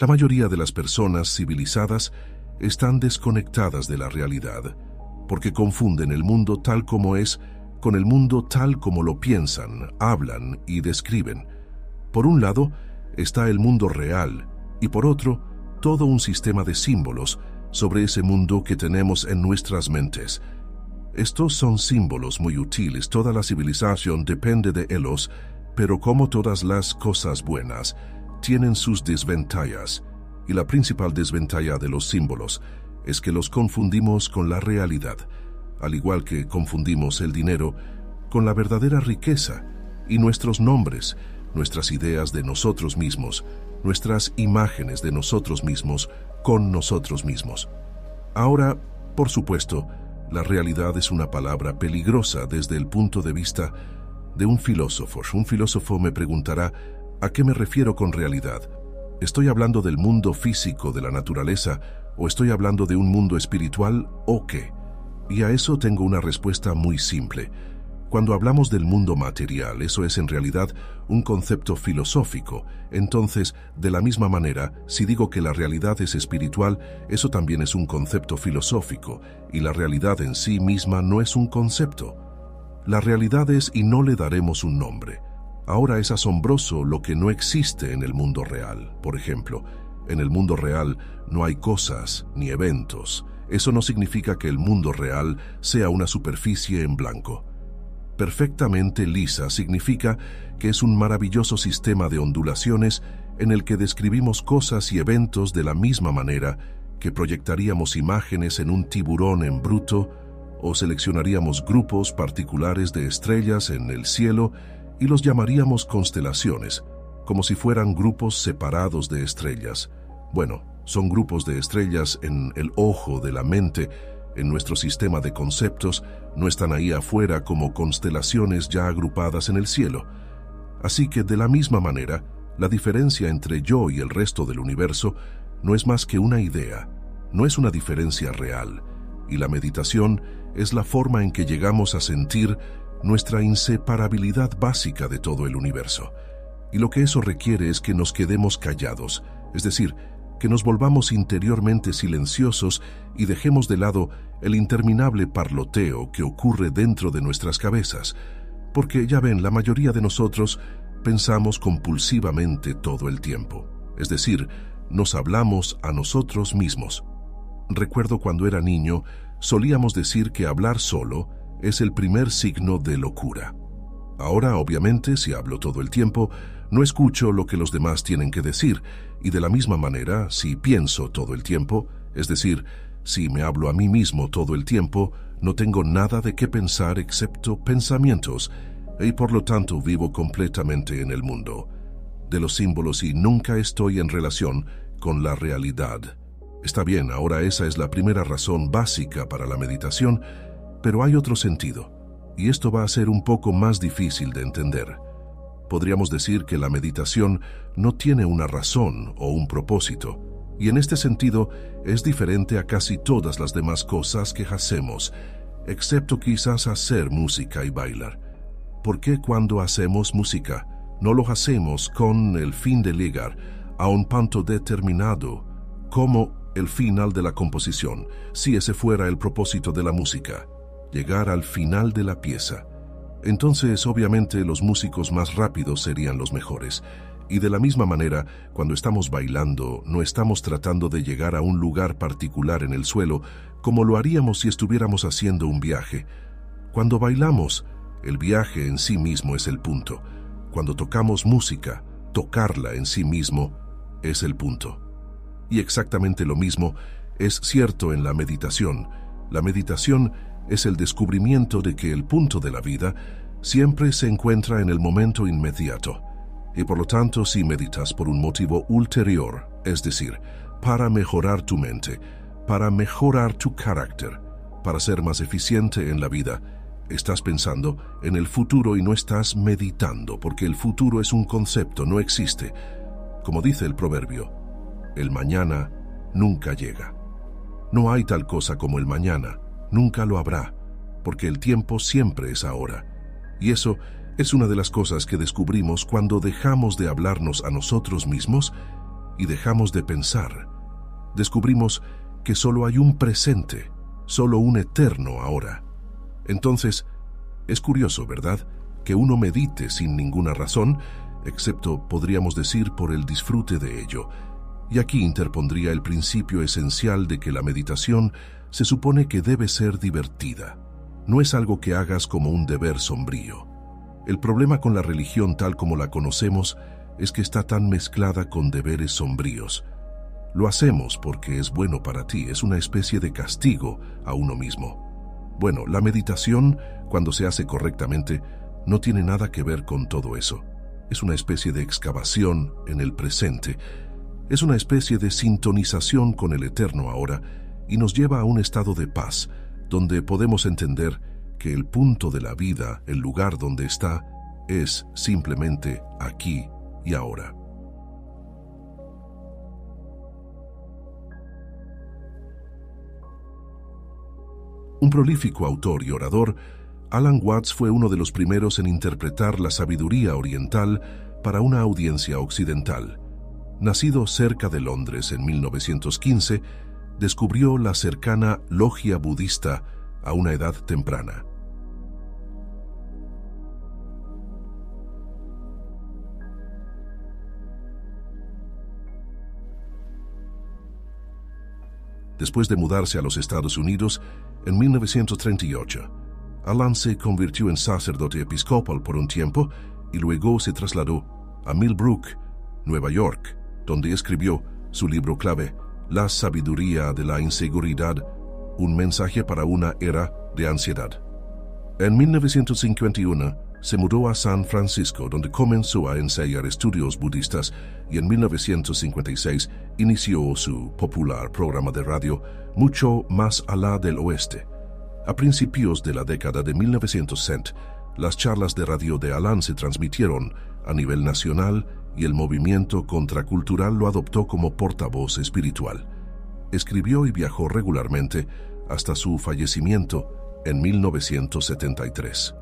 La mayoría de las personas civilizadas están desconectadas de la realidad, porque confunden el mundo tal como es con el mundo tal como lo piensan, hablan y describen. Por un lado está el mundo real y por otro todo un sistema de símbolos sobre ese mundo que tenemos en nuestras mentes. Estos son símbolos muy útiles, toda la civilización depende de ellos, pero como todas las cosas buenas, tienen sus desventajas, y la principal desventaja de los símbolos es que los confundimos con la realidad, al igual que confundimos el dinero con la verdadera riqueza y nuestros nombres, nuestras ideas de nosotros mismos, nuestras imágenes de nosotros mismos con nosotros mismos. Ahora, por supuesto, la realidad es una palabra peligrosa desde el punto de vista de un filósofo. Un filósofo me preguntará, ¿a qué me refiero con realidad? ¿Estoy hablando del mundo físico de la naturaleza o estoy hablando de un mundo espiritual o qué? Y a eso tengo una respuesta muy simple. Cuando hablamos del mundo material, eso es en realidad un concepto filosófico. Entonces, de la misma manera, si digo que la realidad es espiritual, eso también es un concepto filosófico, y la realidad en sí misma no es un concepto. La realidad es y no le daremos un nombre. Ahora es asombroso lo que no existe en el mundo real. Por ejemplo, en el mundo real no hay cosas ni eventos. Eso no significa que el mundo real sea una superficie en blanco perfectamente lisa significa que es un maravilloso sistema de ondulaciones en el que describimos cosas y eventos de la misma manera que proyectaríamos imágenes en un tiburón en bruto o seleccionaríamos grupos particulares de estrellas en el cielo y los llamaríamos constelaciones, como si fueran grupos separados de estrellas. Bueno, son grupos de estrellas en el ojo de la mente, en nuestro sistema de conceptos, no están ahí afuera como constelaciones ya agrupadas en el cielo. Así que de la misma manera, la diferencia entre yo y el resto del universo no es más que una idea, no es una diferencia real, y la meditación es la forma en que llegamos a sentir nuestra inseparabilidad básica de todo el universo. Y lo que eso requiere es que nos quedemos callados, es decir, que nos volvamos interiormente silenciosos y dejemos de lado el interminable parloteo que ocurre dentro de nuestras cabezas, porque ya ven, la mayoría de nosotros pensamos compulsivamente todo el tiempo, es decir, nos hablamos a nosotros mismos. Recuerdo cuando era niño, solíamos decir que hablar solo es el primer signo de locura. Ahora, obviamente, si hablo todo el tiempo, no escucho lo que los demás tienen que decir, y de la misma manera, si pienso todo el tiempo, es decir, si me hablo a mí mismo todo el tiempo, no tengo nada de qué pensar excepto pensamientos, y por lo tanto vivo completamente en el mundo de los símbolos y nunca estoy en relación con la realidad. Está bien, ahora esa es la primera razón básica para la meditación, pero hay otro sentido, y esto va a ser un poco más difícil de entender podríamos decir que la meditación no tiene una razón o un propósito, y en este sentido es diferente a casi todas las demás cosas que hacemos, excepto quizás hacer música y bailar. ¿Por qué cuando hacemos música no lo hacemos con el fin de llegar a un punto determinado, como el final de la composición, si ese fuera el propósito de la música, llegar al final de la pieza? entonces obviamente los músicos más rápidos serían los mejores. Y de la misma manera, cuando estamos bailando, no estamos tratando de llegar a un lugar particular en el suelo como lo haríamos si estuviéramos haciendo un viaje. Cuando bailamos, el viaje en sí mismo es el punto. Cuando tocamos música, tocarla en sí mismo es el punto. Y exactamente lo mismo es cierto en la meditación. La meditación es el descubrimiento de que el punto de la vida siempre se encuentra en el momento inmediato, y por lo tanto si meditas por un motivo ulterior, es decir, para mejorar tu mente, para mejorar tu carácter, para ser más eficiente en la vida, estás pensando en el futuro y no estás meditando, porque el futuro es un concepto, no existe. Como dice el proverbio, el mañana nunca llega. No hay tal cosa como el mañana, nunca lo habrá, porque el tiempo siempre es ahora. Y eso es una de las cosas que descubrimos cuando dejamos de hablarnos a nosotros mismos y dejamos de pensar. Descubrimos que solo hay un presente, solo un eterno ahora. Entonces, es curioso, ¿verdad?, que uno medite sin ninguna razón, excepto, podríamos decir, por el disfrute de ello. Y aquí interpondría el principio esencial de que la meditación se supone que debe ser divertida. No es algo que hagas como un deber sombrío. El problema con la religión tal como la conocemos es que está tan mezclada con deberes sombríos. Lo hacemos porque es bueno para ti, es una especie de castigo a uno mismo. Bueno, la meditación, cuando se hace correctamente, no tiene nada que ver con todo eso. Es una especie de excavación en el presente. Es una especie de sintonización con el eterno ahora y nos lleva a un estado de paz, donde podemos entender que el punto de la vida, el lugar donde está, es simplemente aquí y ahora. Un prolífico autor y orador, Alan Watts fue uno de los primeros en interpretar la sabiduría oriental para una audiencia occidental. Nacido cerca de Londres en 1915, descubrió la cercana logia budista a una edad temprana. Después de mudarse a los Estados Unidos en 1938, Alan se convirtió en sacerdote episcopal por un tiempo y luego se trasladó a Millbrook, Nueva York, donde escribió su libro clave, La sabiduría de la inseguridad, un mensaje para una era de ansiedad. En 1951, se mudó a San Francisco, donde comenzó a ensayar estudios budistas y en 1956 inició su popular programa de radio Mucho más allá del oeste. A principios de la década de 1960, las charlas de radio de Alan se transmitieron a nivel nacional y el movimiento contracultural lo adoptó como portavoz espiritual. Escribió y viajó regularmente hasta su fallecimiento en 1973.